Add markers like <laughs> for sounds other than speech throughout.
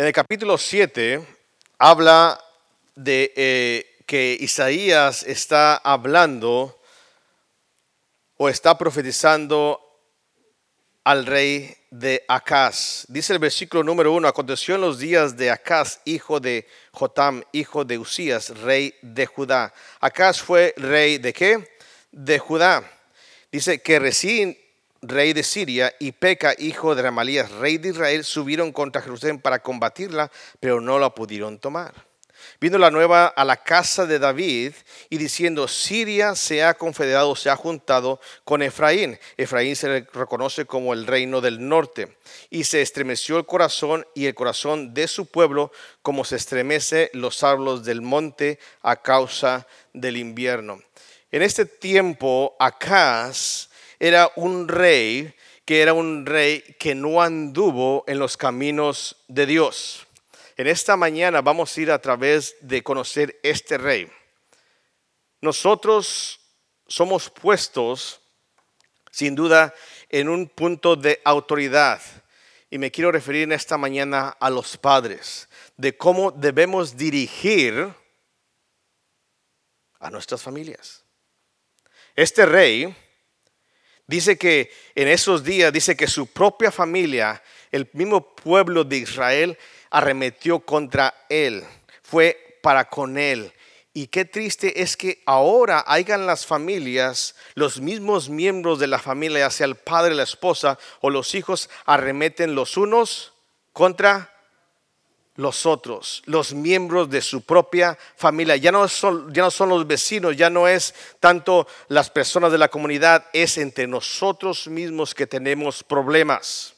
En el capítulo 7 habla de eh, que Isaías está hablando o está profetizando al rey de Acaz. Dice el versículo número uno, aconteció en los días de Acaz, hijo de Jotam, hijo de Usías, rey de Judá. Acaz fue rey de qué? De Judá. Dice que recién rey de Siria, y Peca, hijo de Ramalías, rey de Israel, subieron contra Jerusalén para combatirla, pero no la pudieron tomar. Vino la nueva a la casa de David y diciendo, Siria se ha confederado, se ha juntado con Efraín. Efraín se le reconoce como el reino del norte. Y se estremeció el corazón y el corazón de su pueblo como se estremece los árboles del monte a causa del invierno. En este tiempo, Acaz era un rey que era un rey que no anduvo en los caminos de Dios. En esta mañana vamos a ir a través de conocer este rey. Nosotros somos puestos, sin duda, en un punto de autoridad. Y me quiero referir en esta mañana a los padres, de cómo debemos dirigir a nuestras familias. Este rey dice que en esos días, dice que su propia familia, el mismo pueblo de Israel, arremetió contra él, fue para con él. Y qué triste es que ahora hayan las familias, los mismos miembros de la familia, ya sea el padre, la esposa o los hijos, arremeten los unos contra los otros, los miembros de su propia familia. Ya no, son, ya no son los vecinos, ya no es tanto las personas de la comunidad, es entre nosotros mismos que tenemos problemas.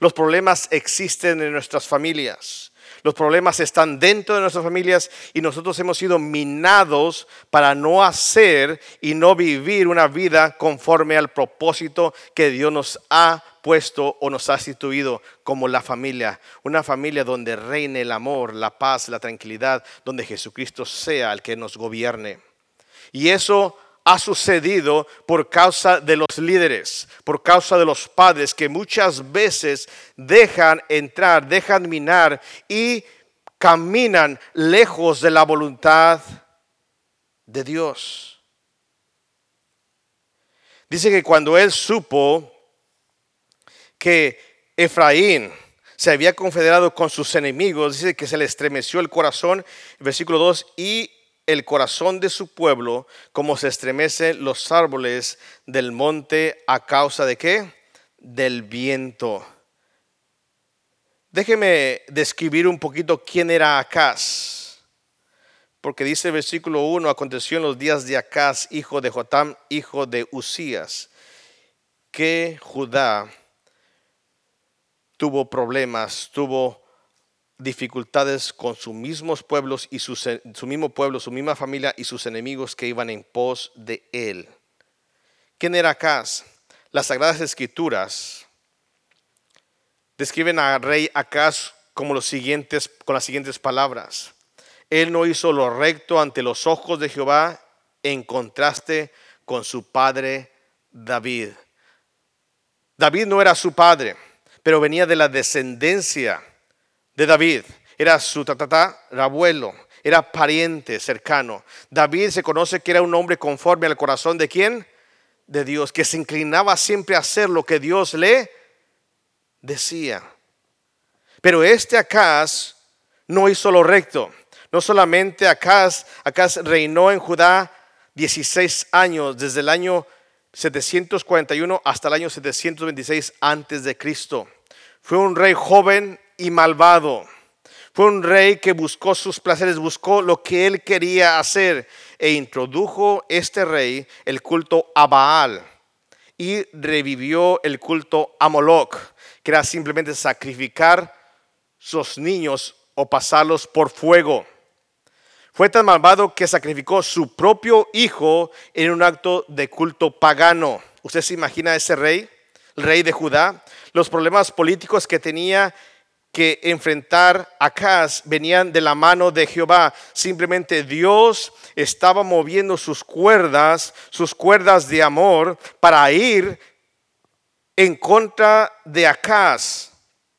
Los problemas existen en nuestras familias. Los problemas están dentro de nuestras familias y nosotros hemos sido minados para no hacer y no vivir una vida conforme al propósito que Dios nos ha puesto o nos ha instituido como la familia. Una familia donde reine el amor, la paz, la tranquilidad, donde Jesucristo sea el que nos gobierne. Y eso ha sucedido por causa de los líderes, por causa de los padres que muchas veces dejan entrar, dejan minar y caminan lejos de la voluntad de Dios. Dice que cuando él supo que Efraín se había confederado con sus enemigos, dice que se le estremeció el corazón, versículo 2, y el corazón de su pueblo como se estremecen los árboles del monte a causa de qué? Del viento. Déjeme describir un poquito quién era Acaz. Porque dice el versículo 1, aconteció en los días de Acaz, hijo de Jotam, hijo de Usías, que Judá tuvo problemas, tuvo dificultades con sus mismos pueblos y su, su mismo pueblo, su misma familia y sus enemigos que iban en pos de él. ¿Quién era Acaz? Las Sagradas Escrituras describen al rey Acaz como los siguientes, con las siguientes palabras. Él no hizo lo recto ante los ojos de Jehová en contraste con su padre David. David no era su padre, pero venía de la descendencia de David. Era su tatata, abuelo, era pariente cercano. David se conoce que era un hombre conforme al corazón de quién? De Dios, que se inclinaba siempre a hacer lo que Dios le decía. Pero este Acaz no hizo lo recto. No solamente Acaz, Acaz reinó en Judá 16 años, desde el año 741 hasta el año 726 antes de Cristo. Fue un rey joven y malvado. Fue un rey que buscó sus placeres, buscó lo que él quería hacer e introdujo este rey el culto a Baal y revivió el culto a Moloch, que era simplemente sacrificar sus niños o pasarlos por fuego. Fue tan malvado que sacrificó su propio hijo en un acto de culto pagano. ¿Usted se imagina a ese rey, rey de Judá? Los problemas políticos que tenía que enfrentar Acaz venían de la mano de Jehová. Simplemente Dios estaba moviendo sus cuerdas, sus cuerdas de amor, para ir en contra de Acaz.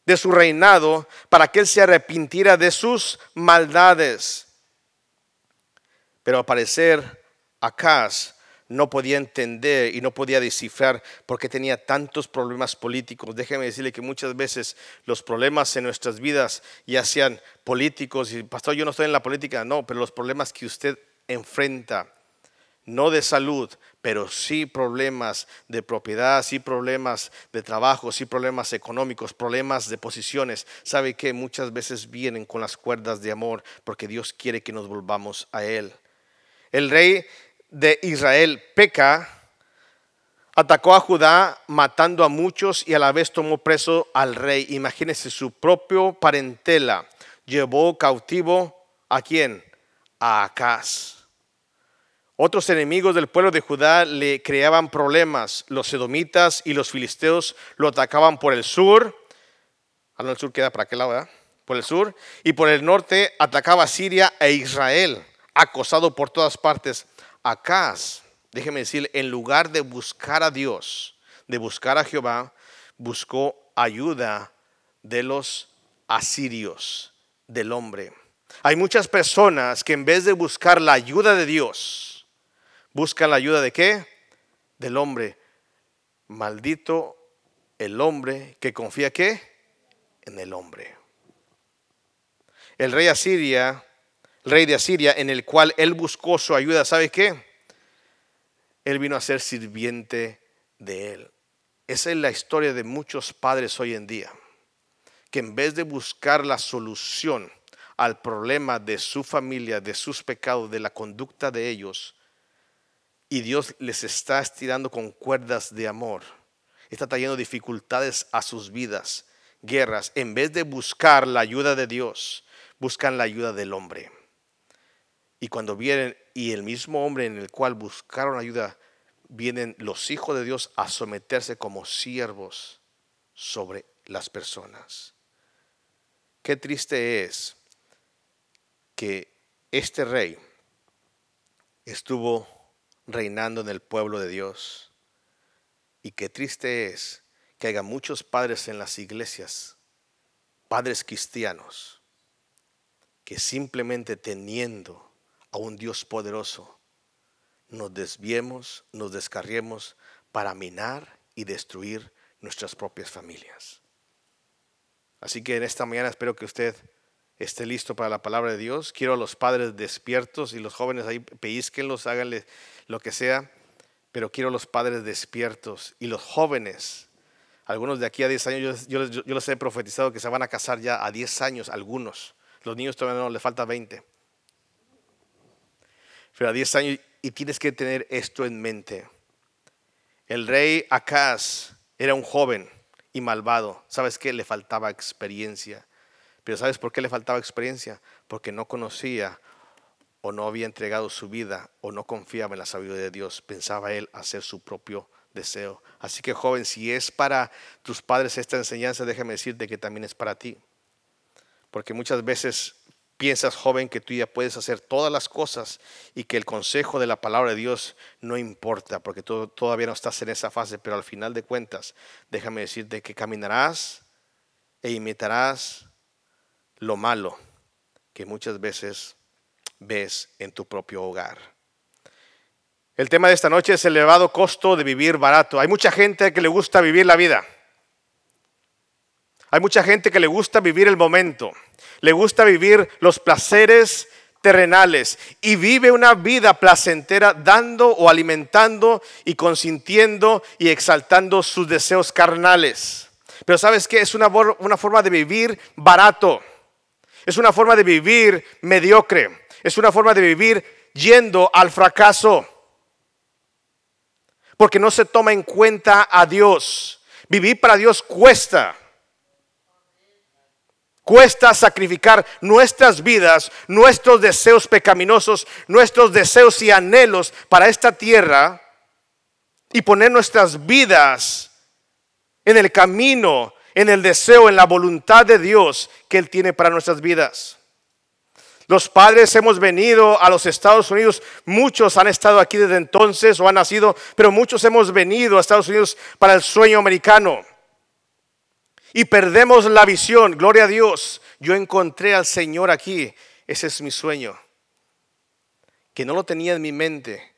de su reinado para que él se arrepintiera de sus maldades. Pero al parecer, Acaz no podía entender y no podía descifrar por qué tenía tantos problemas políticos. Déjeme decirle que muchas veces los problemas en nuestras vidas, ya sean políticos, y pastor, yo no estoy en la política, no, pero los problemas que usted enfrenta, no de salud, pero sí problemas de propiedad, sí problemas de trabajo, sí problemas económicos, problemas de posiciones. Sabe que muchas veces vienen con las cuerdas de amor porque Dios quiere que nos volvamos a Él. El rey de Israel peca, atacó a Judá matando a muchos y a la vez tomó preso al rey. Imagínese su propio parentela. Llevó cautivo a quién? A Acaz. Otros enemigos del pueblo de Judá le creaban problemas. Los edomitas y los filisteos lo atacaban por el sur. Ah, el sur queda para aquel lado, Por el sur. Y por el norte atacaba Siria e Israel, acosado por todas partes. Acaz, déjeme decir, en lugar de buscar a Dios, de buscar a Jehová, buscó ayuda de los asirios, del hombre. Hay muchas personas que en vez de buscar la ayuda de Dios, Buscan la ayuda de qué? Del hombre. Maldito el hombre que confía qué? En el hombre. El rey Asiria, rey de Asiria, en el cual él buscó su ayuda, ¿sabe qué? Él vino a ser sirviente de él. Esa es la historia de muchos padres hoy en día, que en vez de buscar la solución al problema de su familia, de sus pecados, de la conducta de ellos, y Dios les está estirando con cuerdas de amor. Está trayendo dificultades a sus vidas, guerras. En vez de buscar la ayuda de Dios, buscan la ayuda del hombre. Y cuando vienen, y el mismo hombre en el cual buscaron ayuda, vienen los hijos de Dios a someterse como siervos sobre las personas. Qué triste es que este rey estuvo reinando en el pueblo de Dios. Y qué triste es que haya muchos padres en las iglesias, padres cristianos, que simplemente teniendo a un Dios poderoso, nos desviemos, nos descarriemos para minar y destruir nuestras propias familias. Así que en esta mañana espero que usted esté listo para la palabra de Dios. Quiero a los padres despiertos y los jóvenes ahí pellizquenlos, háganle lo que sea, pero quiero a los padres despiertos y los jóvenes. Algunos de aquí a 10 años, yo, yo, les he profetizado que se van a casar ya a 10 años, algunos. Los niños todavía no, les falta 20. Pero a 10 años, y tienes que tener esto en mente. El rey Acaz era un joven y malvado. ¿Sabes qué? Le faltaba experiencia pero ¿sabes por qué le faltaba experiencia? Porque no conocía o no había entregado su vida o no confiaba en la sabiduría de Dios. Pensaba él hacer su propio deseo. Así que joven, si es para tus padres esta enseñanza, déjame decirte que también es para ti. Porque muchas veces piensas, joven, que tú ya puedes hacer todas las cosas y que el consejo de la palabra de Dios no importa, porque tú todavía no estás en esa fase, pero al final de cuentas, déjame decirte que caminarás e imitarás lo malo que muchas veces ves en tu propio hogar. El tema de esta noche es el elevado costo de vivir barato. Hay mucha gente que le gusta vivir la vida. Hay mucha gente que le gusta vivir el momento. Le gusta vivir los placeres terrenales y vive una vida placentera dando o alimentando y consintiendo y exaltando sus deseos carnales. Pero sabes qué? Es una, una forma de vivir barato. Es una forma de vivir mediocre. Es una forma de vivir yendo al fracaso. Porque no se toma en cuenta a Dios. Vivir para Dios cuesta. Cuesta sacrificar nuestras vidas, nuestros deseos pecaminosos, nuestros deseos y anhelos para esta tierra y poner nuestras vidas en el camino en el deseo, en la voluntad de Dios que Él tiene para nuestras vidas. Los padres hemos venido a los Estados Unidos, muchos han estado aquí desde entonces o han nacido, pero muchos hemos venido a Estados Unidos para el sueño americano. Y perdemos la visión. Gloria a Dios. Yo encontré al Señor aquí. Ese es mi sueño. Que no lo tenía en mi mente,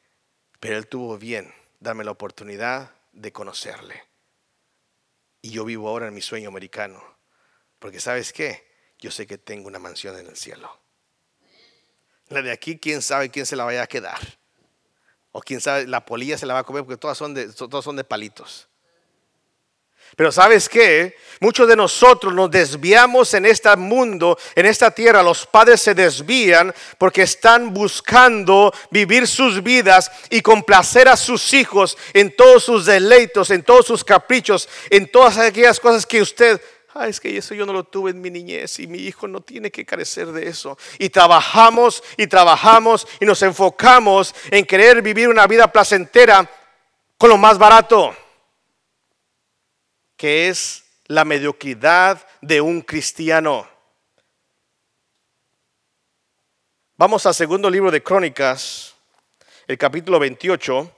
pero Él tuvo bien darme la oportunidad de conocerle. Y yo vivo ahora en mi sueño americano. Porque sabes qué? Yo sé que tengo una mansión en el cielo. La de aquí, quién sabe quién se la vaya a quedar. O quién sabe, la polilla se la va a comer porque todas son de, todas son de palitos. Pero sabes qué? Muchos de nosotros nos desviamos en este mundo, en esta tierra. Los padres se desvían porque están buscando vivir sus vidas y complacer a sus hijos en todos sus deleitos, en todos sus caprichos, en todas aquellas cosas que usted Ah, es que eso yo no lo tuve en mi niñez y mi hijo no tiene que carecer de eso. Y trabajamos y trabajamos y nos enfocamos en querer vivir una vida placentera con lo más barato, que es la mediocridad de un cristiano. Vamos al segundo libro de Crónicas, el capítulo 28.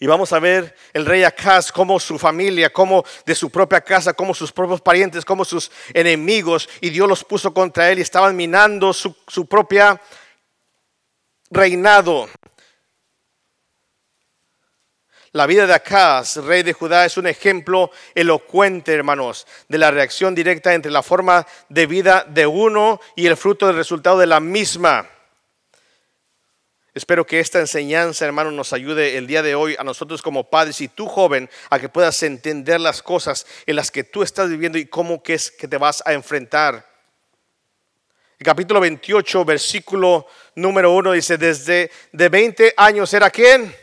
Y vamos a ver el rey Acaz, como su familia, como de su propia casa, como sus propios parientes, como sus enemigos, y Dios los puso contra él y estaban minando su, su propia reinado. La vida de Acaz, rey de Judá, es un ejemplo elocuente, hermanos, de la reacción directa entre la forma de vida de uno y el fruto del resultado de la misma. Espero que esta enseñanza, hermano, nos ayude el día de hoy a nosotros como padres y tú joven a que puedas entender las cosas en las que tú estás viviendo y cómo que es que te vas a enfrentar. El capítulo 28, versículo número 1 dice, desde de 20 años era quién?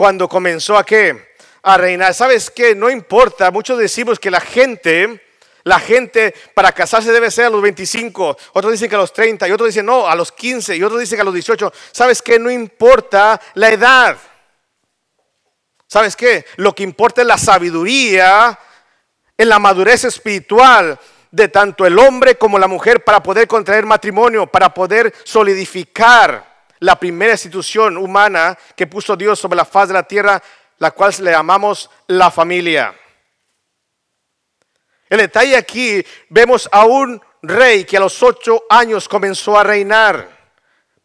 Cuando comenzó a qué? A reinar. ¿Sabes qué? No importa, muchos decimos que la gente la gente para casarse debe ser a los 25, otros dicen que a los 30 y otros dicen no, a los 15 y otros dicen que a los 18. ¿Sabes qué? No importa la edad. ¿Sabes qué? Lo que importa es la sabiduría, en la madurez espiritual de tanto el hombre como la mujer para poder contraer matrimonio, para poder solidificar la primera institución humana que puso Dios sobre la faz de la tierra, la cual le llamamos la familia. El detalle aquí, vemos a un rey que a los ocho años comenzó a reinar.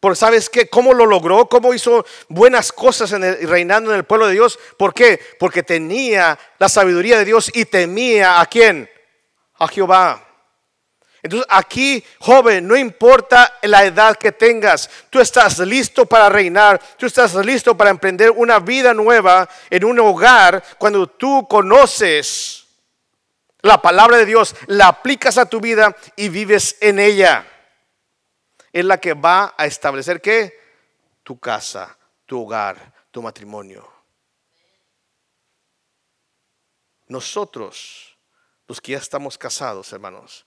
Por sabes qué, cómo lo logró, cómo hizo buenas cosas en el, reinando en el pueblo de Dios. ¿Por qué? Porque tenía la sabiduría de Dios y temía a quién? A Jehová. Entonces aquí, joven, no importa la edad que tengas, tú estás listo para reinar, tú estás listo para emprender una vida nueva en un hogar cuando tú conoces la palabra de Dios, la aplicas a tu vida y vives en ella. Es la que va a establecer qué? Tu casa, tu hogar, tu matrimonio. Nosotros, los que ya estamos casados, hermanos,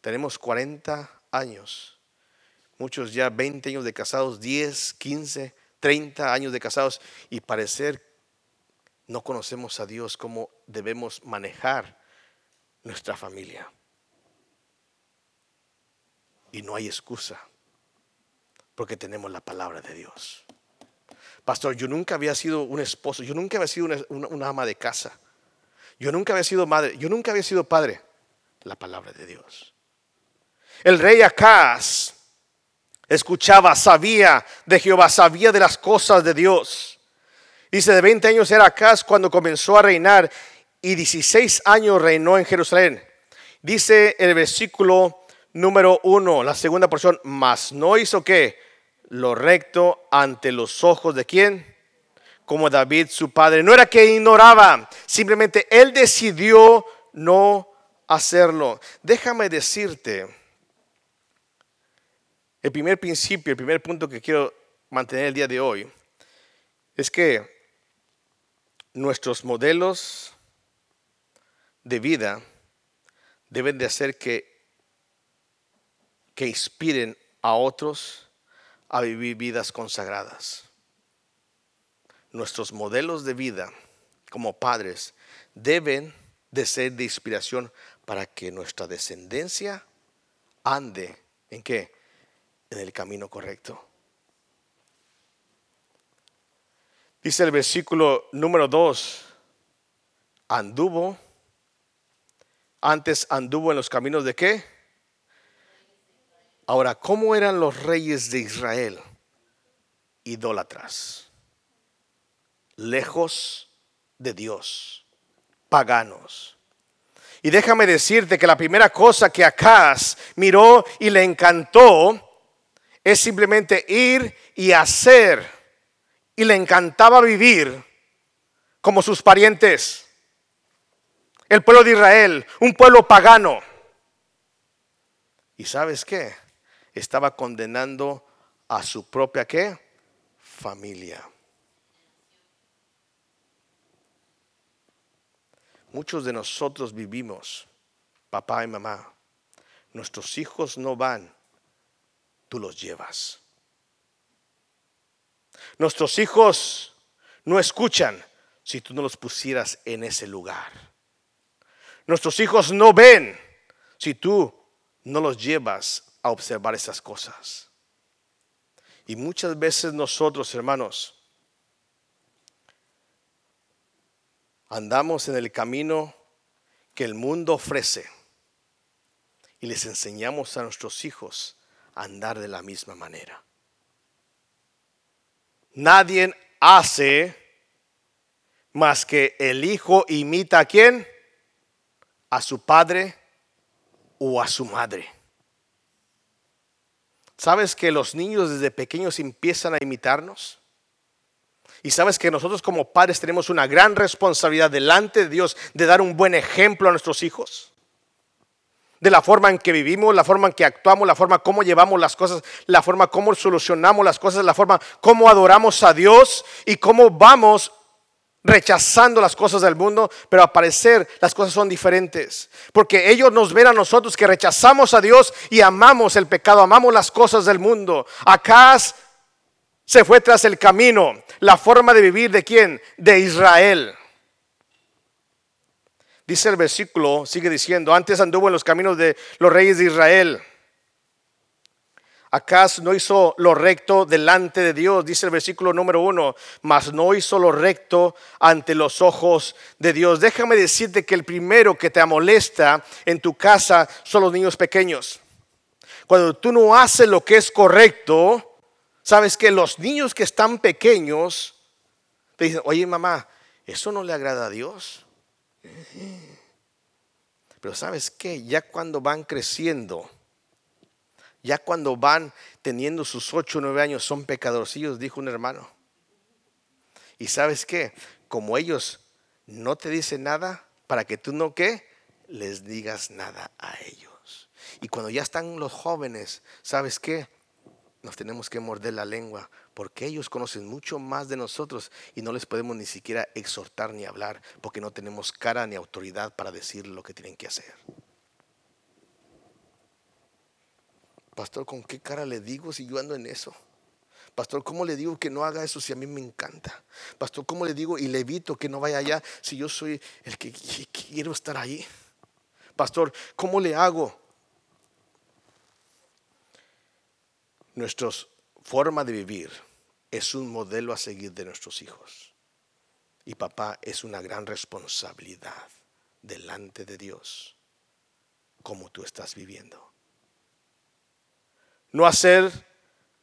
tenemos 40 años. Muchos ya 20 años de casados, 10, 15, 30 años de casados y parecer no conocemos a Dios cómo debemos manejar nuestra familia. Y no hay excusa, porque tenemos la palabra de Dios. Pastor, yo nunca había sido un esposo, yo nunca había sido una, ama de casa, yo nunca había sido madre, yo nunca había sido padre. La palabra de Dios. El rey Acaz escuchaba, sabía de Jehová, sabía de las cosas de Dios. Dice, de 20 años era Acaz cuando comenzó a reinar y 16 años reinó en Jerusalén. Dice el versículo número 1, la segunda porción, mas no hizo que lo recto ante los ojos de quién? Como David su padre. No era que ignoraba, simplemente él decidió no hacerlo. Déjame decirte, el primer principio, el primer punto que quiero mantener el día de hoy, es que nuestros modelos de vida deben de hacer que, que inspiren a otros a vivir vidas consagradas. Nuestros modelos de vida como padres deben de ser de inspiración para que nuestra descendencia ande en qué? En el camino correcto. Dice el versículo número 2, anduvo antes anduvo en los caminos de qué? Ahora, ¿cómo eran los reyes de Israel? Idólatras, lejos de Dios, paganos. Y déjame decirte que la primera cosa que Acaz miró y le encantó es simplemente ir y hacer. Y le encantaba vivir como sus parientes. El pueblo de Israel, un pueblo pagano. ¿Y sabes qué? Estaba condenando a su propia qué? Familia. Muchos de nosotros vivimos, papá y mamá. Nuestros hijos no van, tú los llevas. Nuestros hijos no escuchan si tú no los pusieras en ese lugar. Nuestros hijos no ven si tú no los llevas a observar esas cosas. Y muchas veces nosotros, hermanos, andamos en el camino que el mundo ofrece y les enseñamos a nuestros hijos andar de la misma manera. Nadie hace más que el hijo imita a quién? A su padre o a su madre. ¿Sabes que los niños desde pequeños empiezan a imitarnos? Y sabes que nosotros como padres tenemos una gran responsabilidad delante de Dios de dar un buen ejemplo a nuestros hijos. De la forma en que vivimos, la forma en que actuamos, la forma como llevamos las cosas, la forma como solucionamos las cosas, la forma como adoramos a Dios y cómo vamos rechazando las cosas del mundo, pero al parecer las cosas son diferentes. Porque ellos nos ven a nosotros que rechazamos a Dios y amamos el pecado, amamos las cosas del mundo. Acá se fue tras el camino, la forma de vivir de quién? De Israel. Dice el versículo, sigue diciendo, antes anduvo en los caminos de los reyes de Israel ¿Acaso no hizo lo recto delante de Dios? Dice el versículo número uno, mas no hizo lo recto ante los ojos de Dios. Déjame decirte que el primero que te molesta en tu casa son los niños pequeños. Cuando tú no haces lo que es correcto, sabes que los niños que están pequeños te dicen, oye mamá, eso no le agrada a Dios. Pero sabes que ya cuando van creciendo, ya cuando van teniendo sus ocho o nueve años son pecadorcillos, dijo un hermano. Y sabes qué, como ellos no te dicen nada, para que tú no qué, les digas nada a ellos. Y cuando ya están los jóvenes, ¿sabes qué? Nos tenemos que morder la lengua, porque ellos conocen mucho más de nosotros y no les podemos ni siquiera exhortar ni hablar, porque no tenemos cara ni autoridad para decir lo que tienen que hacer. Pastor, ¿con qué cara le digo si yo ando en eso? Pastor, ¿cómo le digo que no haga eso si a mí me encanta? Pastor, ¿cómo le digo y le evito que no vaya allá si yo soy el que quiero estar ahí? Pastor, ¿cómo le hago? Nuestra forma de vivir es un modelo a seguir de nuestros hijos. Y papá es una gran responsabilidad delante de Dios como tú estás viviendo no hacer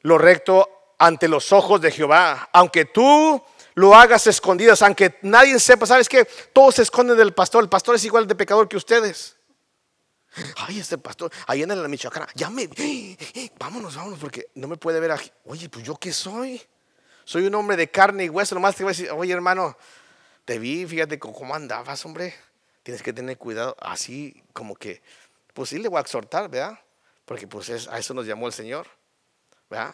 lo recto ante los ojos de Jehová. Aunque tú lo hagas escondidas, aunque nadie sepa, ¿sabes qué? Todos se esconden del pastor. El pastor es igual de pecador que ustedes. Ay, este pastor, ahí en la Michoacán, ya me, vámonos, vámonos, porque no me puede ver aquí. Oye, pues yo qué soy? Soy un hombre de carne y hueso, nomás te voy a decir, oye hermano, te vi, fíjate cómo andabas, hombre. Tienes que tener cuidado, así como que, pues sí le voy a exhortar, ¿verdad? Porque pues a eso nos llamó el Señor.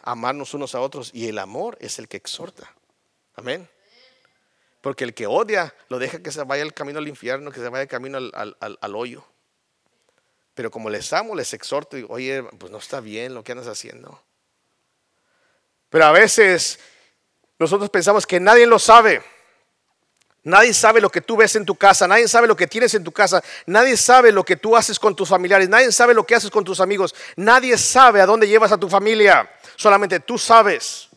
Amarnos unos a otros. Y el amor es el que exhorta. Amén. Porque el que odia lo deja que se vaya el camino al infierno, que se vaya el camino al, hoyo. Pero como les amo, les exhorto y oye, pues no está bien lo que andas haciendo. Pero a veces nosotros pensamos que nadie lo sabe. Nadie sabe lo que tú ves en tu casa, nadie sabe lo que tienes en tu casa, nadie sabe lo que tú haces con tus familiares, nadie sabe lo que haces con tus amigos, nadie sabe a dónde llevas a tu familia, solamente tú sabes.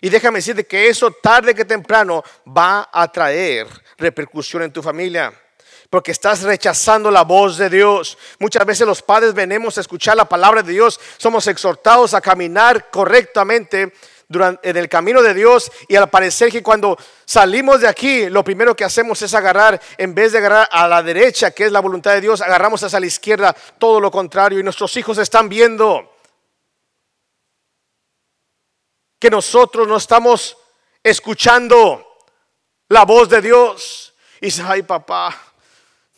Y déjame decirte que eso tarde que temprano va a traer repercusión en tu familia. Porque estás rechazando la voz de Dios. Muchas veces los padres venimos a escuchar la palabra de Dios. Somos exhortados a caminar correctamente durante, en el camino de Dios. Y al parecer que cuando salimos de aquí, lo primero que hacemos es agarrar, en vez de agarrar a la derecha, que es la voluntad de Dios, agarramos hacia la izquierda, todo lo contrario. Y nuestros hijos están viendo que nosotros no estamos escuchando la voz de Dios. Y dice, ay papá,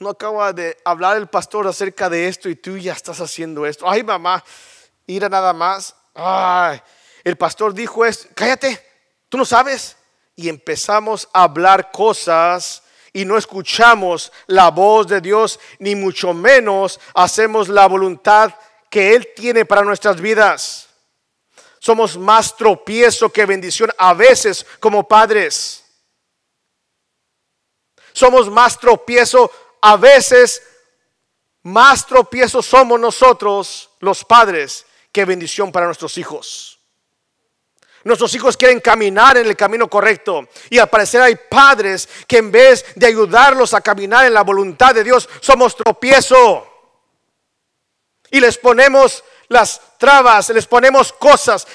no acaba de hablar el pastor acerca de esto y tú ya estás haciendo esto. Ay, mamá, ir a nada más. Ay, el pastor dijo esto. Cállate, tú no sabes. Y empezamos a hablar cosas y no escuchamos la voz de Dios, ni mucho menos hacemos la voluntad que Él tiene para nuestras vidas. Somos más tropiezo que bendición a veces como padres. Somos más tropiezo a veces más tropiezos somos nosotros, los padres, que bendición para nuestros hijos. Nuestros hijos quieren caminar en el camino correcto y al parecer hay padres que en vez de ayudarlos a caminar en la voluntad de Dios, somos tropiezo. Y les ponemos las trabas, les ponemos cosas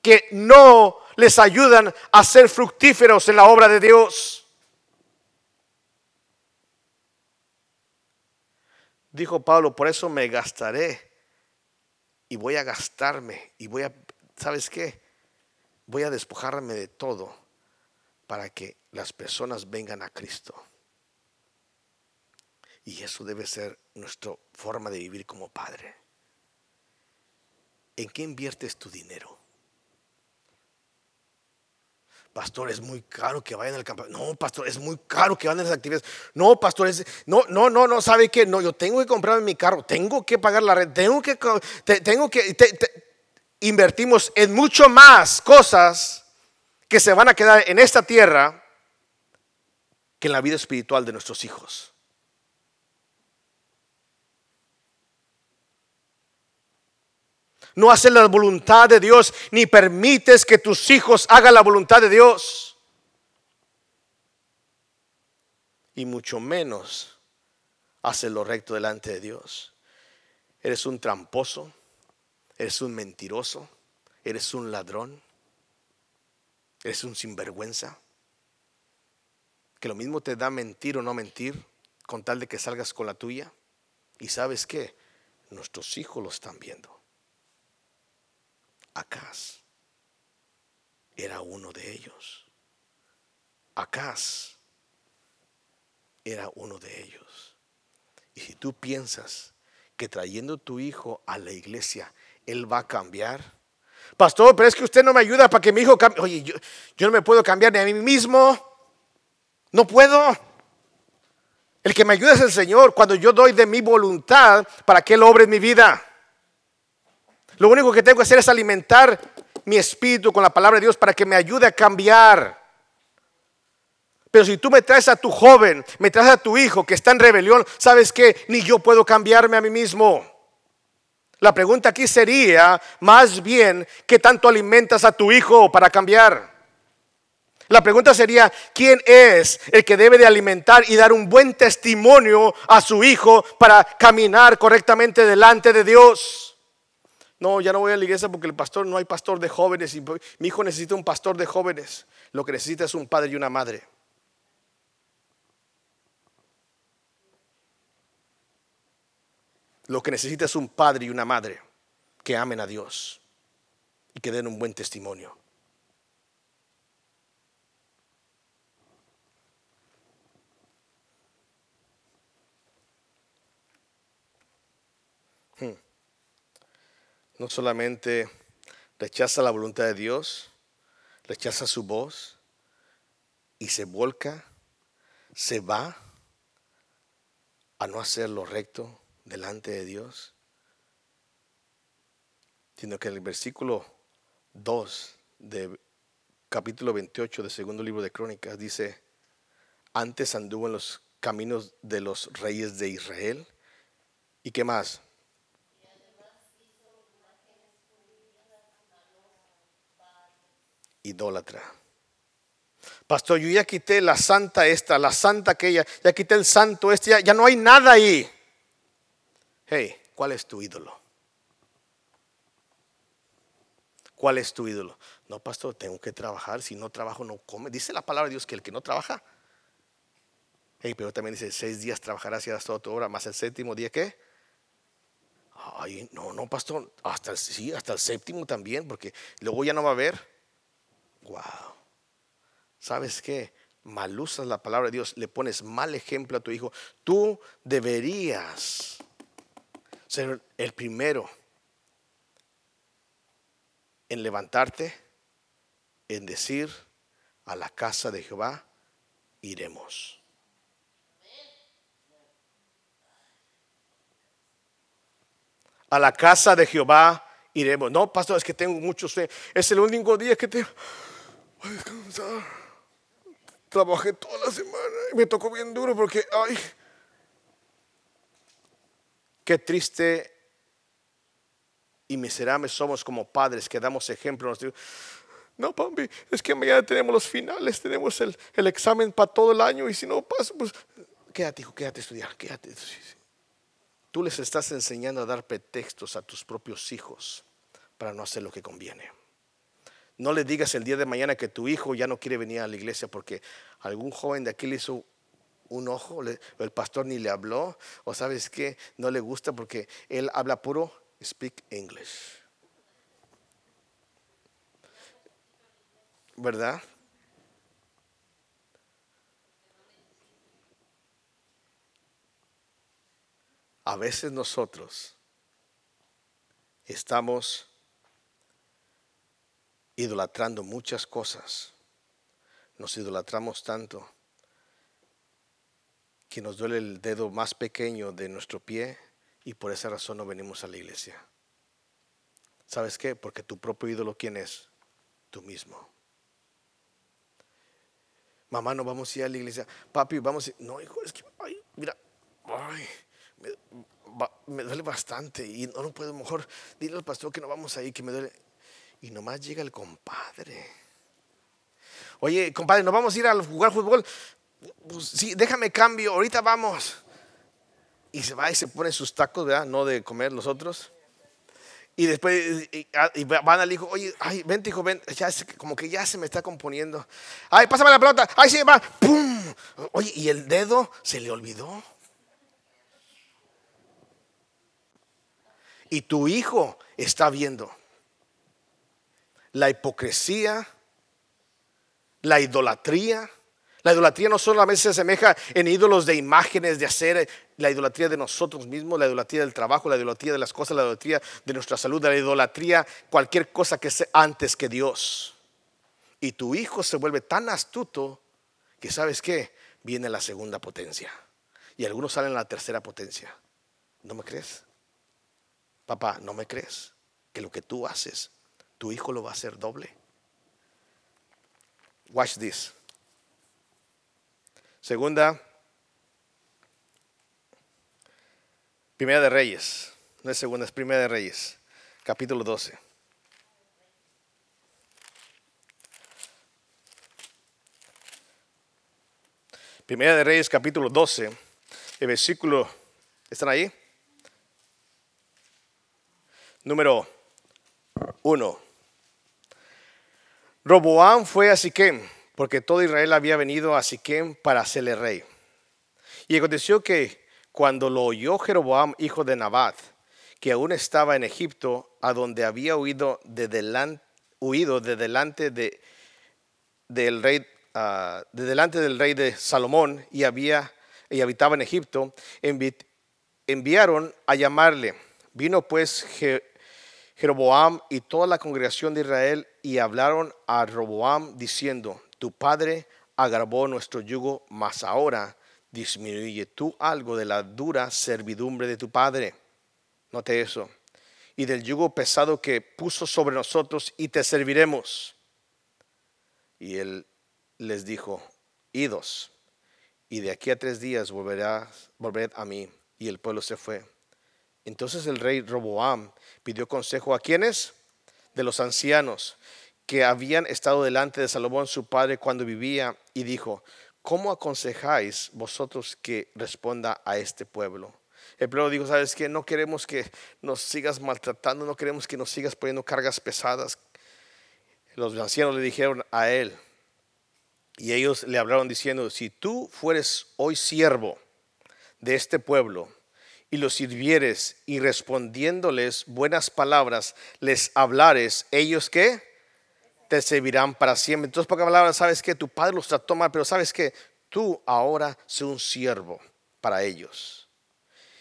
que no les ayudan a ser fructíferos en la obra de Dios. Dijo Pablo, por eso me gastaré y voy a gastarme y voy a, ¿sabes qué? Voy a despojarme de todo para que las personas vengan a Cristo. Y eso debe ser nuestra forma de vivir como padre. ¿En qué inviertes tu dinero? pastor, es muy caro que vayan al campamento. No, pastor, es muy caro que vayan a las actividades. No, pastor, no, no, no, no, ¿sabe qué? No, yo tengo que comprarme mi carro, tengo que pagar la renta, tengo que, tengo que, invertimos en mucho más cosas que se van a quedar en esta tierra que en la vida espiritual de nuestros hijos. No haces la voluntad de Dios ni permites que tus hijos hagan la voluntad de Dios. Y mucho menos haces lo recto delante de Dios. Eres un tramposo, eres un mentiroso, eres un ladrón, eres un sinvergüenza. Que lo mismo te da mentir o no mentir con tal de que salgas con la tuya. Y sabes qué, nuestros hijos lo están viendo. Acaz era uno de ellos. Acaz era uno de ellos. Y si tú piensas que trayendo tu hijo a la iglesia, él va a cambiar. Pastor, pero es que usted no me ayuda para que mi hijo cambie. Oye, yo, yo no me puedo cambiar ni a mí mismo. No puedo. El que me ayuda es el Señor cuando yo doy de mi voluntad para que Él obre en mi vida. Lo único que tengo que hacer es alimentar mi espíritu con la palabra de Dios para que me ayude a cambiar. Pero si tú me traes a tu joven, me traes a tu hijo que está en rebelión, ¿sabes qué? Ni yo puedo cambiarme a mí mismo. La pregunta aquí sería más bien, ¿qué tanto alimentas a tu hijo para cambiar? La pregunta sería, ¿quién es el que debe de alimentar y dar un buen testimonio a su hijo para caminar correctamente delante de Dios? No, ya no voy a la iglesia porque el pastor no hay pastor de jóvenes y mi hijo necesita un pastor de jóvenes. Lo que necesita es un padre y una madre. Lo que necesita es un padre y una madre que amen a Dios y que den un buen testimonio. Hmm no solamente rechaza la voluntad de Dios, rechaza su voz y se volca, se va a no hacer lo recto delante de Dios, sino que el versículo 2 de capítulo 28 del segundo libro de Crónicas dice, antes anduvo en los caminos de los reyes de Israel. ¿Y qué más? idólatra. Pastor, yo ya quité la santa esta, la santa aquella, ya quité el santo este, ya, ya no hay nada ahí. Hey, ¿cuál es tu ídolo? ¿Cuál es tu ídolo? No, pastor, tengo que trabajar. Si no trabajo, no come. Dice la palabra de Dios que el que no trabaja. Hey, pero también dice: seis días trabajarás y harás toda tu obra, más el séptimo día, ¿qué? Ay, no, no, pastor, hasta el, sí, hasta el séptimo también, porque luego ya no va a haber. Wow. ¿Sabes qué? Mal usas la palabra de Dios, le pones mal ejemplo a tu hijo. Tú deberías ser el primero en levantarte, en decir a la casa de Jehová, iremos. a la casa de Jehová iremos. No, pastor, es que tengo mucho sueño. Es el único día que tengo. Voy a descansar. Trabajé toda la semana y me tocó bien duro porque, ay, qué triste y miserables somos como padres que damos ejemplo. No, papi, es que mañana tenemos los finales, tenemos el, examen para todo el año y si no pasa, pues quédate, hijo, quédate a estudiar, quédate. Tú les estás enseñando a dar pretextos a tus propios hijos para no hacer lo que conviene. No le digas el día de mañana que tu hijo ya no quiere venir a la iglesia porque algún joven de aquí le hizo un ojo, el pastor ni le habló, o sabes que no le gusta porque él habla puro speak English. ¿Verdad? a veces nosotros estamos idolatrando muchas cosas. Nos idolatramos tanto que nos duele el dedo más pequeño de nuestro pie y por esa razón no venimos a la iglesia. ¿Sabes qué? Porque tu propio ídolo, ¿quién es? Tú mismo. Mamá, no vamos a ir a la iglesia. Papi, vamos a ir. No, hijo, es que, ay, mira, ay, me, duele bastante y no, no puedo, mejor dile al pastor que no vamos ahí, que me duele. Y nomás llega el compadre. Oye, compadre, ¿nos vamos a ir a jugar fútbol? Pues sí, déjame cambio, ahorita vamos. Y se va y se pone sus tacos, ¿verdad? No de comer los otros. Y después y, van al hijo, oye, ay, vente hijo, ven, ya como que ya se me está componiendo. Ay, pásame la pelota, ay, sí, va, ¡pum! Oye, y el dedo se le olvidó. y tu hijo está viendo la hipocresía, la idolatría. La idolatría no solamente se asemeja en ídolos de imágenes, de hacer la idolatría de nosotros mismos, la idolatría del trabajo, la idolatría de las cosas, la idolatría de nuestra salud, la idolatría, cualquier cosa que sea antes que Dios. Y tu hijo se vuelve tan astuto que sabes qué, viene la segunda potencia. Y algunos salen a la tercera potencia. ¿No me crees? Papá, ¿no me crees que lo que tú haces, tu hijo lo va a hacer doble? Watch this. Segunda, Primera de Reyes, no es segunda, es Primera de Reyes, capítulo 12. Primera de Reyes, capítulo 12, el versículo, ¿están ahí? Número uno. Roboam fue a Siquem, porque todo Israel había venido a Siquem para hacerle rey. Y aconteció que cuando lo oyó Jeroboam, hijo de Nabat, que aún estaba en Egipto, a donde había huido de delante, huido de delante de, del rey, ah, de delante del rey de Salomón y había y habitaba en Egipto, enviaron a llamarle. Vino pues Jeroboam y toda la congregación de Israel y hablaron a Roboam diciendo, tu padre agravó nuestro yugo, mas ahora disminuye tú algo de la dura servidumbre de tu padre. Note eso. Y del yugo pesado que puso sobre nosotros y te serviremos. Y él les dijo, idos, y de aquí a tres días volverás, volved a mí. Y el pueblo se fue. Entonces el rey Roboam pidió consejo a quienes? De los ancianos que habían estado delante de Salomón su padre cuando vivía y dijo, ¿cómo aconsejáis vosotros que responda a este pueblo? El pueblo dijo, ¿sabes qué? No queremos que nos sigas maltratando, no queremos que nos sigas poniendo cargas pesadas. Los ancianos le dijeron a él, y ellos le hablaron diciendo, si tú fueres hoy siervo de este pueblo y los sirvieres y respondiéndoles buenas palabras, les hablares, ellos qué? Te servirán para siempre. Entonces, pocas palabras, sabes que tu padre los trató mal, pero sabes que tú ahora sé un siervo para ellos.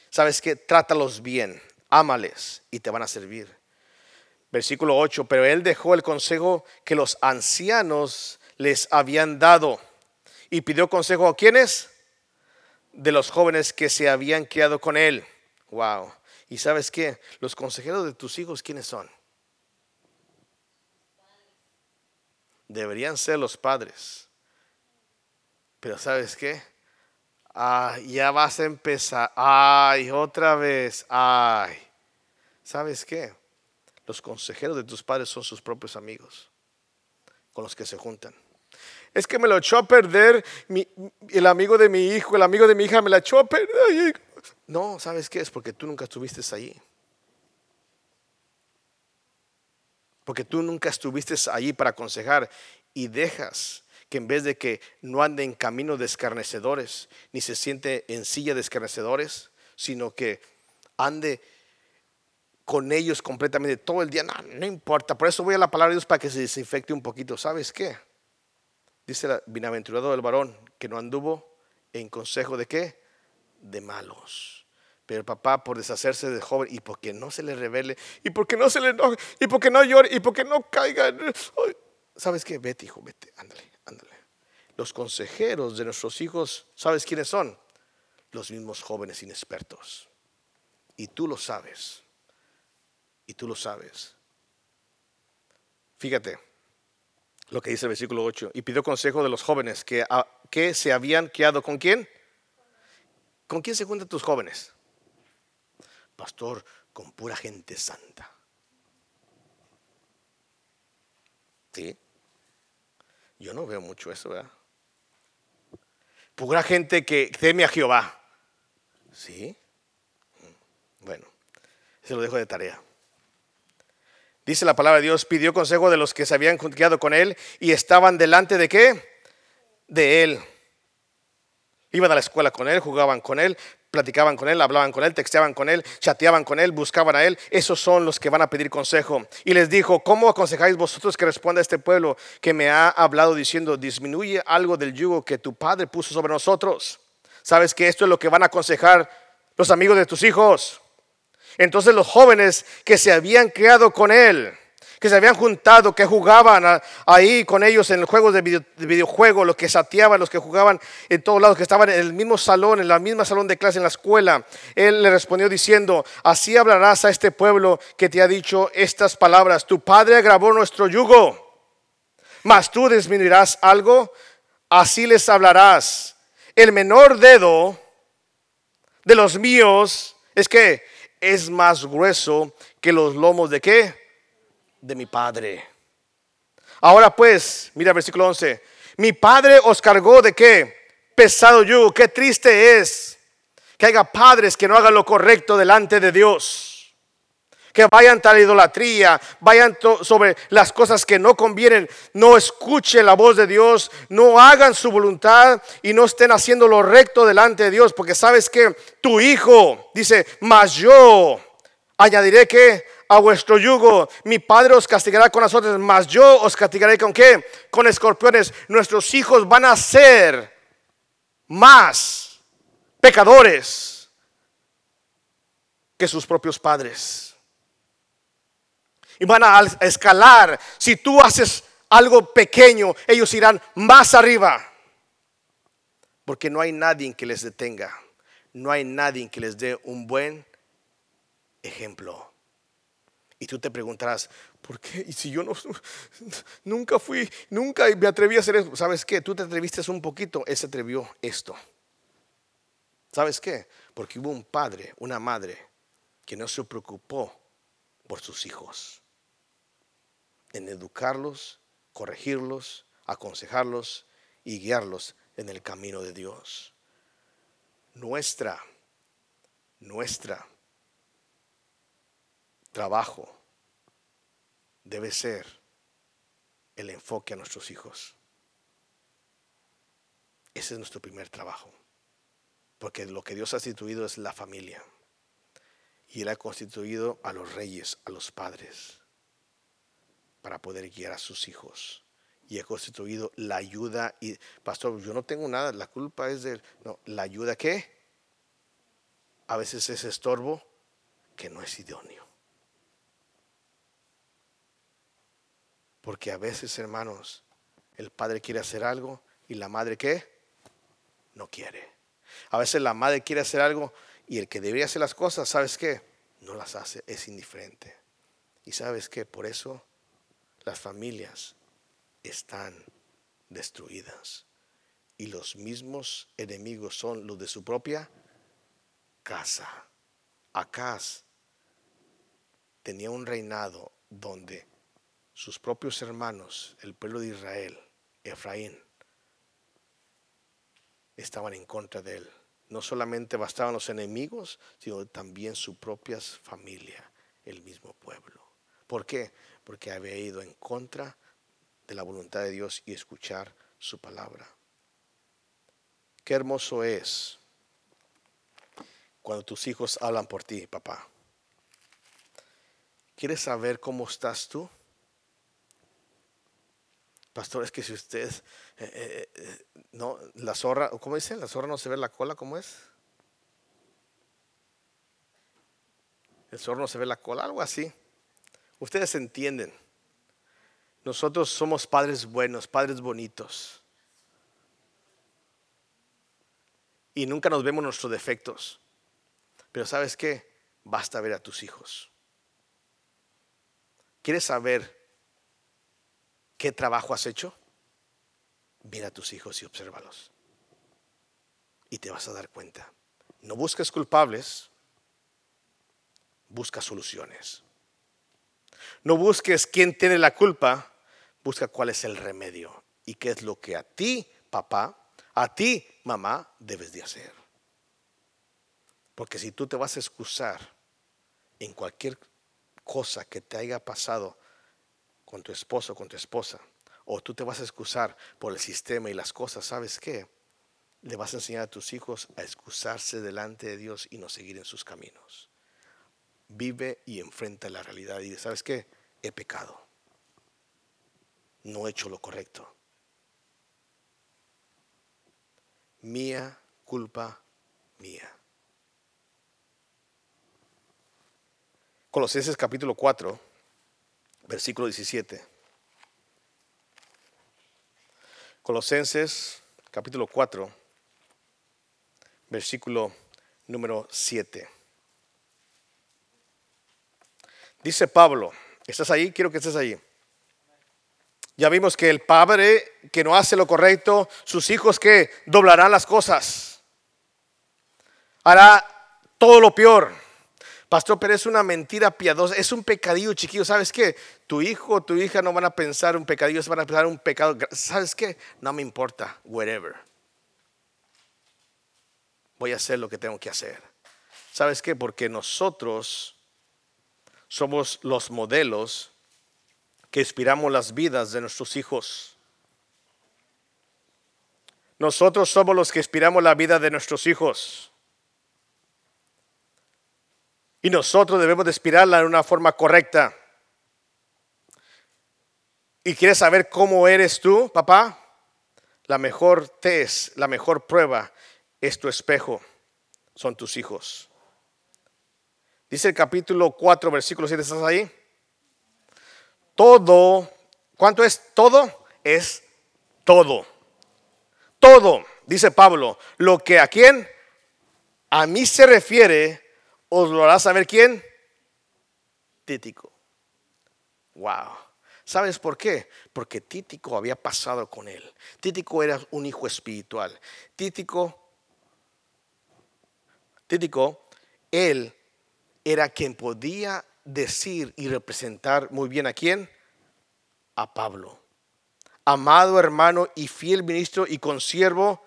Sabes que trátalos bien, ámales y te van a servir. Versículo 8, pero él dejó el consejo que los ancianos les habían dado y pidió consejo a quienes? De los jóvenes que se habían criado con él. Wow. ¿Y sabes qué? Los consejeros de tus hijos, ¿quiénes son? Deberían ser los padres. Pero ¿sabes qué? Ah, ya vas a empezar. Ay, otra vez. Ay. ¿Sabes qué? Los consejeros de tus padres son sus propios amigos con los que se juntan. Es que me lo echó a perder el amigo de mi hijo, el amigo de mi hija me la echó a perder. No, ¿sabes qué? Es porque tú nunca estuviste ahí. Porque tú nunca estuviste ahí para aconsejar y dejas que en vez de que no ande en camino de escarnecedores, ni se siente en silla de escarnecedores, sino que ande con ellos completamente todo el día. No, no importa. Por eso voy a la palabra de Dios para que se desinfecte un poquito. ¿Sabes qué? Dice el bienaventurado del varón que no anduvo en consejo de qué? De malos. Pero el papá por deshacerse del joven y porque no se le revele y porque no se le enoje y porque no llore y porque no caiga. ¿Sabes qué? Vete, hijo, vete, ándale, ándale. Los consejeros de nuestros hijos, ¿sabes quiénes son? Los mismos jóvenes inexpertos. Y tú lo sabes. Y tú lo sabes. Fíjate lo que dice el versículo 8. Y pidió consejo de los jóvenes que, que se habían quedado con quién. ¿Con quién se juntan tus jóvenes? Pastor, con pura gente santa. ¿Sí? Yo no veo mucho eso, ¿verdad? Pura gente que teme a Jehová. ¿Sí? Bueno, se lo dejo de tarea. Dice la palabra de Dios, pidió consejo de los que se habían quedado con él y estaban delante de qué? De él. Iban a la escuela con él, jugaban con él, platicaban con él, hablaban con él, texteaban con él, chateaban con él, buscaban a él. Esos son los que van a pedir consejo. Y les dijo, ¿cómo aconsejáis vosotros que responda a este pueblo que me ha hablado diciendo, disminuye algo del yugo que tu padre puso sobre nosotros? ¿Sabes que esto es lo que van a aconsejar los amigos de tus hijos? Entonces los jóvenes que se habían criado con él, que se habían juntado, que jugaban ahí con ellos en juegos de, video, de videojuego, los que sateaban, los que jugaban en todos lados, que estaban en el mismo salón, en la misma salón de clase en la escuela. Él le respondió diciendo, así hablarás a este pueblo que te ha dicho estas palabras, tu padre agravó nuestro yugo, mas tú disminuirás algo, así les hablarás. El menor dedo de los míos es que es más grueso que los lomos de qué? De mi Padre. Ahora pues, mira versículo 11. Mi Padre os cargó de qué? Pesado yugo. Qué triste es que haya padres que no hagan lo correcto delante de Dios que vayan tal idolatría, vayan sobre las cosas que no convienen, no escuchen la voz de Dios, no hagan su voluntad y no estén haciendo lo recto delante de Dios, porque sabes que tu hijo dice, mas yo añadiré que a vuestro yugo, mi padre os castigará con azotes, mas yo os castigaré con qué? Con escorpiones. Nuestros hijos van a ser más pecadores que sus propios padres y van a escalar. Si tú haces algo pequeño, ellos irán más arriba. Porque no hay nadie que les detenga. No hay nadie que les dé un buen ejemplo. Y tú te preguntarás, ¿por qué? Y si yo no, <laughs> nunca fui, nunca me atreví a hacer eso. ¿Sabes qué? Tú te atreviste un poquito, él se atrevió esto. ¿Sabes qué? Porque hubo un padre, una madre, que no se preocupó por sus hijos en educarlos corregirlos, aconsejarlos y guiarlos en el camino de Dios. Nuestra, nuestra trabajo debe ser el enfoque a nuestros hijos. Ese es nuestro primer trabajo. Porque lo que Dios ha instituido es la familia. Y Él ha constituido a los reyes, a los padres, para poder guiar a sus hijos. Y ha constituido la ayuda. Y, pastor, yo no tengo nada, la culpa es de... No, la ayuda que a veces es estorbo que no es idóneo. Porque a veces, hermanos, el padre quiere hacer algo y la madre qué? No quiere. A veces la madre quiere hacer algo y el que debería hacer las cosas, ¿sabes qué? No las hace, es indiferente. Y sabes qué? Por eso las familias están destruidas. Y los mismos enemigos son los de su propia casa. Acaz tenía un reinado donde sus propios hermanos, el pueblo de Israel, Efraín, estaban en contra de él. No solamente bastaban los enemigos, sino también su propia familia, el mismo pueblo. ¿Por qué? Porque había ido en contra de la voluntad de Dios y escuchar su palabra. Qué hermoso es cuando tus hijos hablan por ti, papá. ¿Quieres saber cómo estás tú? Pastor, es que si usted, eh, eh, eh, no, la zorra, ¿cómo dice? La zorra no se ve la cola, ¿cómo es? El zorro no se ve la cola, algo así. Ustedes entienden. Nosotros somos padres buenos, padres bonitos. Y nunca nos vemos nuestros defectos. Pero ¿sabes qué? Basta ver a tus hijos. ¿Quieres saber ¿Qué trabajo has hecho? Mira a tus hijos y obsérvalos. Y te vas a dar cuenta. No busques culpables, busca soluciones. No busques quién tiene la culpa, busca cuál es el remedio y qué es lo que a ti, papá, a ti, mamá, debes de hacer. Porque si tú te vas a excusar en cualquier cosa que te haya pasado con tu esposo, con tu esposa, o tú te vas a excusar por el sistema y las cosas, ¿sabes qué? Le vas a enseñar a tus hijos a excusarse delante de Dios y no seguir en sus caminos. Vive y enfrenta la realidad y ¿sabes qué? He pecado. No he hecho lo correcto. Mía, culpa mía. Colosenses capítulo 4 versículo 17. Colosenses capítulo 4, versículo número 7. Dice Pablo, ¿estás ahí? Quiero que estés ahí. Ya vimos que el padre que no hace lo correcto, sus hijos que doblarán las cosas, hará todo lo peor. Pastor, pero es una mentira piadosa, es un pecadillo chiquillo. ¿Sabes qué? Tu hijo o tu hija no van a pensar un pecadillo, van a pensar un pecado. ¿Sabes qué? No me importa, whatever. Voy a hacer lo que tengo que hacer. ¿Sabes qué? Porque nosotros somos los modelos que inspiramos las vidas de nuestros hijos. Nosotros somos los que inspiramos la vida de nuestros hijos. Y nosotros debemos de inspirarla de una forma correcta. ¿Y quieres saber cómo eres tú, papá? La mejor test, la mejor prueba es tu espejo, son tus hijos. Dice el capítulo 4, versículo 7, ¿estás ahí? Todo, ¿cuánto es todo? Es todo. Todo, dice Pablo, lo que a quien a mí se refiere, ¿Os lo hará saber quién? Títico. Wow. ¿Sabes por qué? Porque Títico había pasado con él. Títico era un hijo espiritual. Títico, Títico, él era quien podía decir y representar muy bien a quién? A Pablo. amado hermano y fiel ministro y consiervo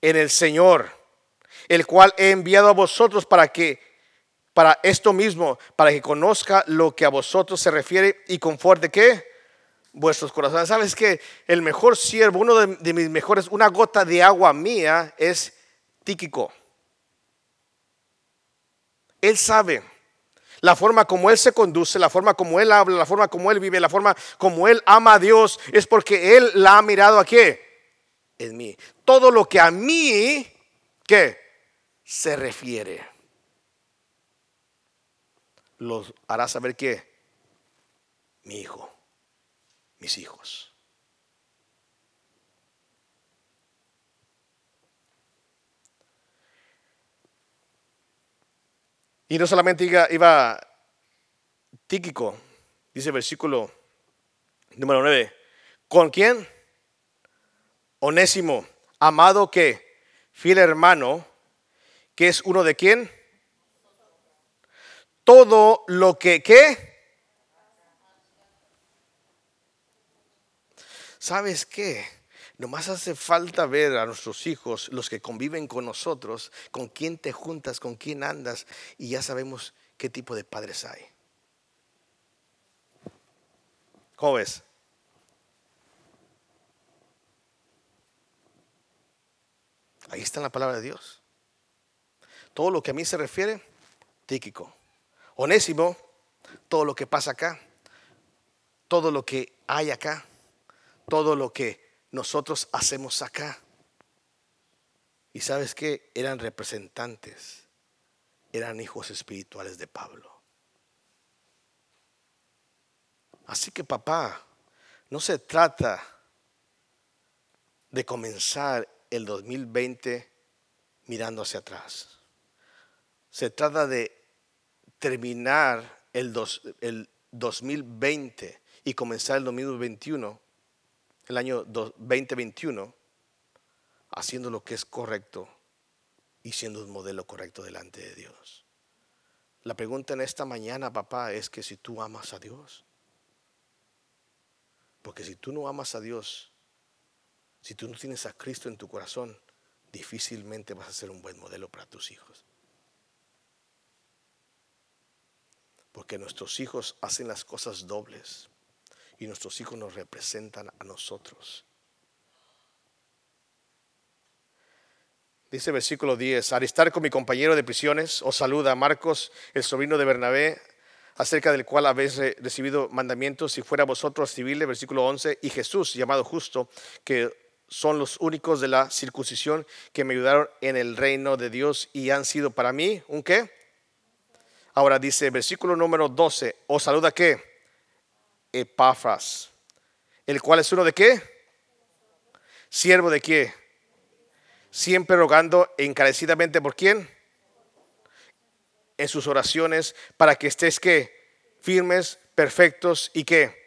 en el Señor, el cual he enviado a vosotros para que para esto mismo, para que conozca lo que a vosotros se refiere y conforte qué? Vuestros corazones. ¿Sabes que El mejor siervo, uno de, mis mejores, una gota de agua mía es Tíquico. Él sabe la forma como Él se conduce, la forma como Él habla, la forma como Él vive, la forma como Él ama a Dios, es porque Él la ha mirado a qué? En mí. Todo lo que a mí, ¿qué? Se refiere. Los hará saber que mi hijo, mis hijos. Y no solamente iba, Tíquico, dice versículo número 9. ¿Con quién? Onésimo, amado que, fiel hermano, que es uno de quién? Todo lo que, ¿qué? ¿Sabes qué? Nomás hace falta ver a nuestros hijos, los que conviven con nosotros, con quién te juntas, con quién andas, y ya sabemos qué tipo de padres hay. ¿Cómo ves? Ahí está la palabra de Dios. Todo lo que a mí se refiere, Tíquico. Onésimo, todo lo que pasa acá, todo lo que hay acá, todo lo que nosotros hacemos acá. Y sabes que eran representantes, eran hijos espirituales de Pablo. Así que papá, no se trata de comenzar el 2020 mirando hacia atrás. Se trata de terminar el, el 2020 y comenzar el 2021 el año 2021 haciendo lo que es correcto y siendo un modelo correcto delante de Dios. La pregunta en esta mañana, papá, es que si tú amas a Dios. Porque si tú no amas a Dios, si tú no tienes a Cristo en tu corazón, difícilmente vas a ser un buen modelo para tus hijos. Porque nuestros hijos hacen las cosas dobles y nuestros hijos nos representan a nosotros. Dice el versículo 10, Aristarco, mi compañero de prisiones, os saluda Marcos, el sobrino de Bernabé, acerca del cual habéis recibido mandamientos, si fuera vosotros civiles, versículo 11, y Jesús, llamado justo, que son los únicos de la circuncisión que me ayudaron en el reino de Dios y han sido para mí, ¿un qué? Ahora dice, versículo número 12, os saluda qué? Epafras, el cual es uno de qué? Siervo de qué? Siempre rogando encarecidamente por quién? En sus oraciones para que estés qué? Firmes, perfectos y qué?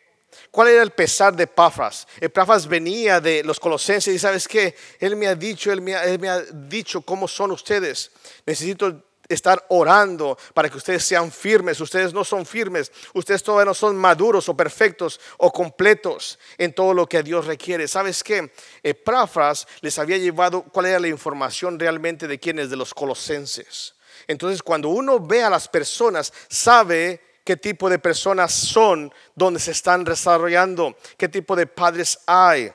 ¿Cuál era el pesar de Epafras? Epafras venía de los colosenses y sabes qué? Él me ha dicho, él me ha, él me ha dicho cómo son ustedes. Necesito estar orando para que ustedes sean firmes. Ustedes no son firmes. Ustedes todavía no son maduros o perfectos o completos en todo lo que Dios requiere. ¿Sabes qué? Epafras les había llevado cuál era la información realmente de quiénes, de los colosenses. Entonces, cuando uno ve a las personas, sabe qué tipo de personas son, dónde se están desarrollando, qué tipo de padres hay.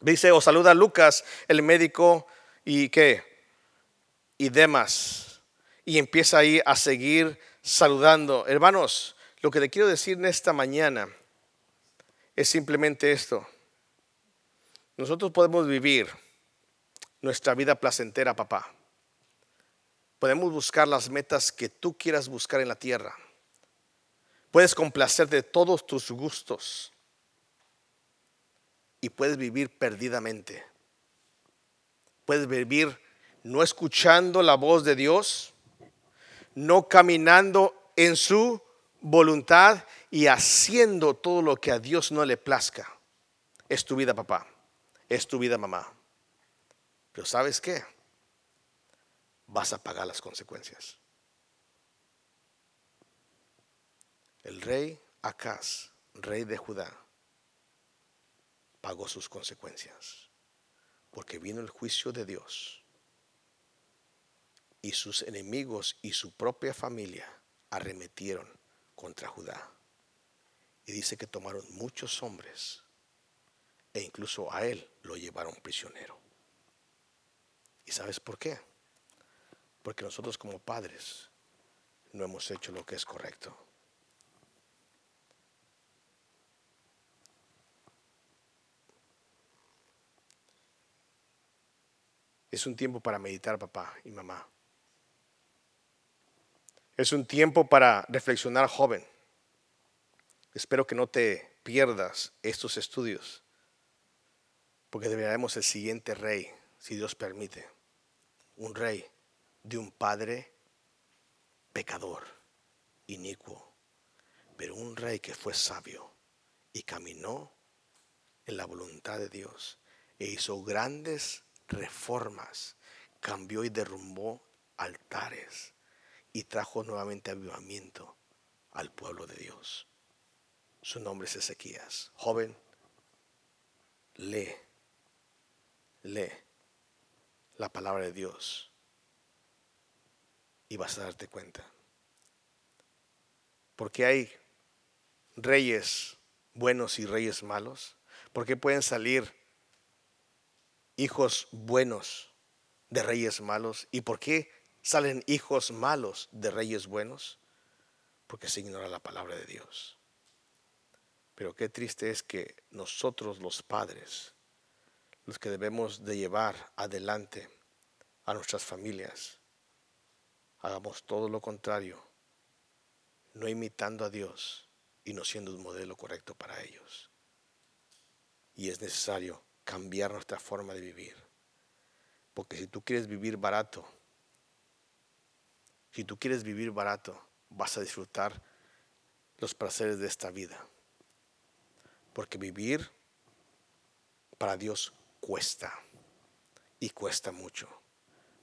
Dice, o saluda a Lucas, el médico, y qué, y demás y empieza ahí a seguir saludando. Hermanos, lo que le quiero decir en esta mañana es simplemente esto. Nosotros podemos vivir nuestra vida placentera, papá. Podemos buscar las metas que tú quieras buscar en la tierra. Puedes complacer de todos tus gustos y puedes vivir perdidamente. Puedes vivir no escuchando la voz de Dios, no caminando en su voluntad y haciendo todo lo que a Dios no le plazca. Es tu vida, papá. Es tu vida, mamá. Pero ¿sabes qué? Vas a pagar las consecuencias. El rey Acaz, rey de Judá, pagó sus consecuencias. Porque vino el juicio de Dios. Y sus enemigos y su propia familia arremetieron contra Judá. Y dice que tomaron muchos hombres e incluso a él lo llevaron prisionero. ¿Y sabes por qué? Porque nosotros como padres no hemos hecho lo que es correcto. Es un tiempo para meditar, papá y mamá. Es un tiempo para reflexionar, joven. Espero que no te pierdas estos estudios, porque deberemos el siguiente rey, si Dios permite, un rey de un padre pecador, inicuo, pero un rey que fue sabio y caminó en la voluntad de Dios e hizo grandes reformas, cambió y derrumbó altares y trajo nuevamente avivamiento al pueblo de Dios. Su nombre es Ezequías. Joven, lee, lee la palabra de Dios y vas a darte cuenta. Porque hay reyes buenos y reyes malos. Porque pueden salir hijos buenos de reyes malos. ¿Y por qué salen hijos malos de reyes buenos? Porque se ignora la palabra de Dios. Pero qué triste es que nosotros los padres, los que debemos de llevar adelante a nuestras familias, hagamos todo lo contrario, no imitando a Dios y no siendo un modelo correcto para ellos. Y es necesario cambiar nuestra forma de vivir. Porque si tú quieres vivir barato, si tú quieres vivir barato, vas a disfrutar los placeres de esta vida. Porque vivir para Dios cuesta. Y cuesta mucho.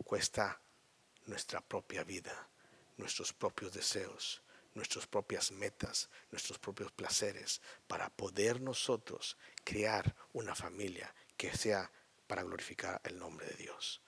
Cuesta nuestra propia vida, nuestros propios deseos, nuestras propias metas, nuestros propios placeres, para poder nosotros crear una familia que sea para glorificar el nombre de Dios.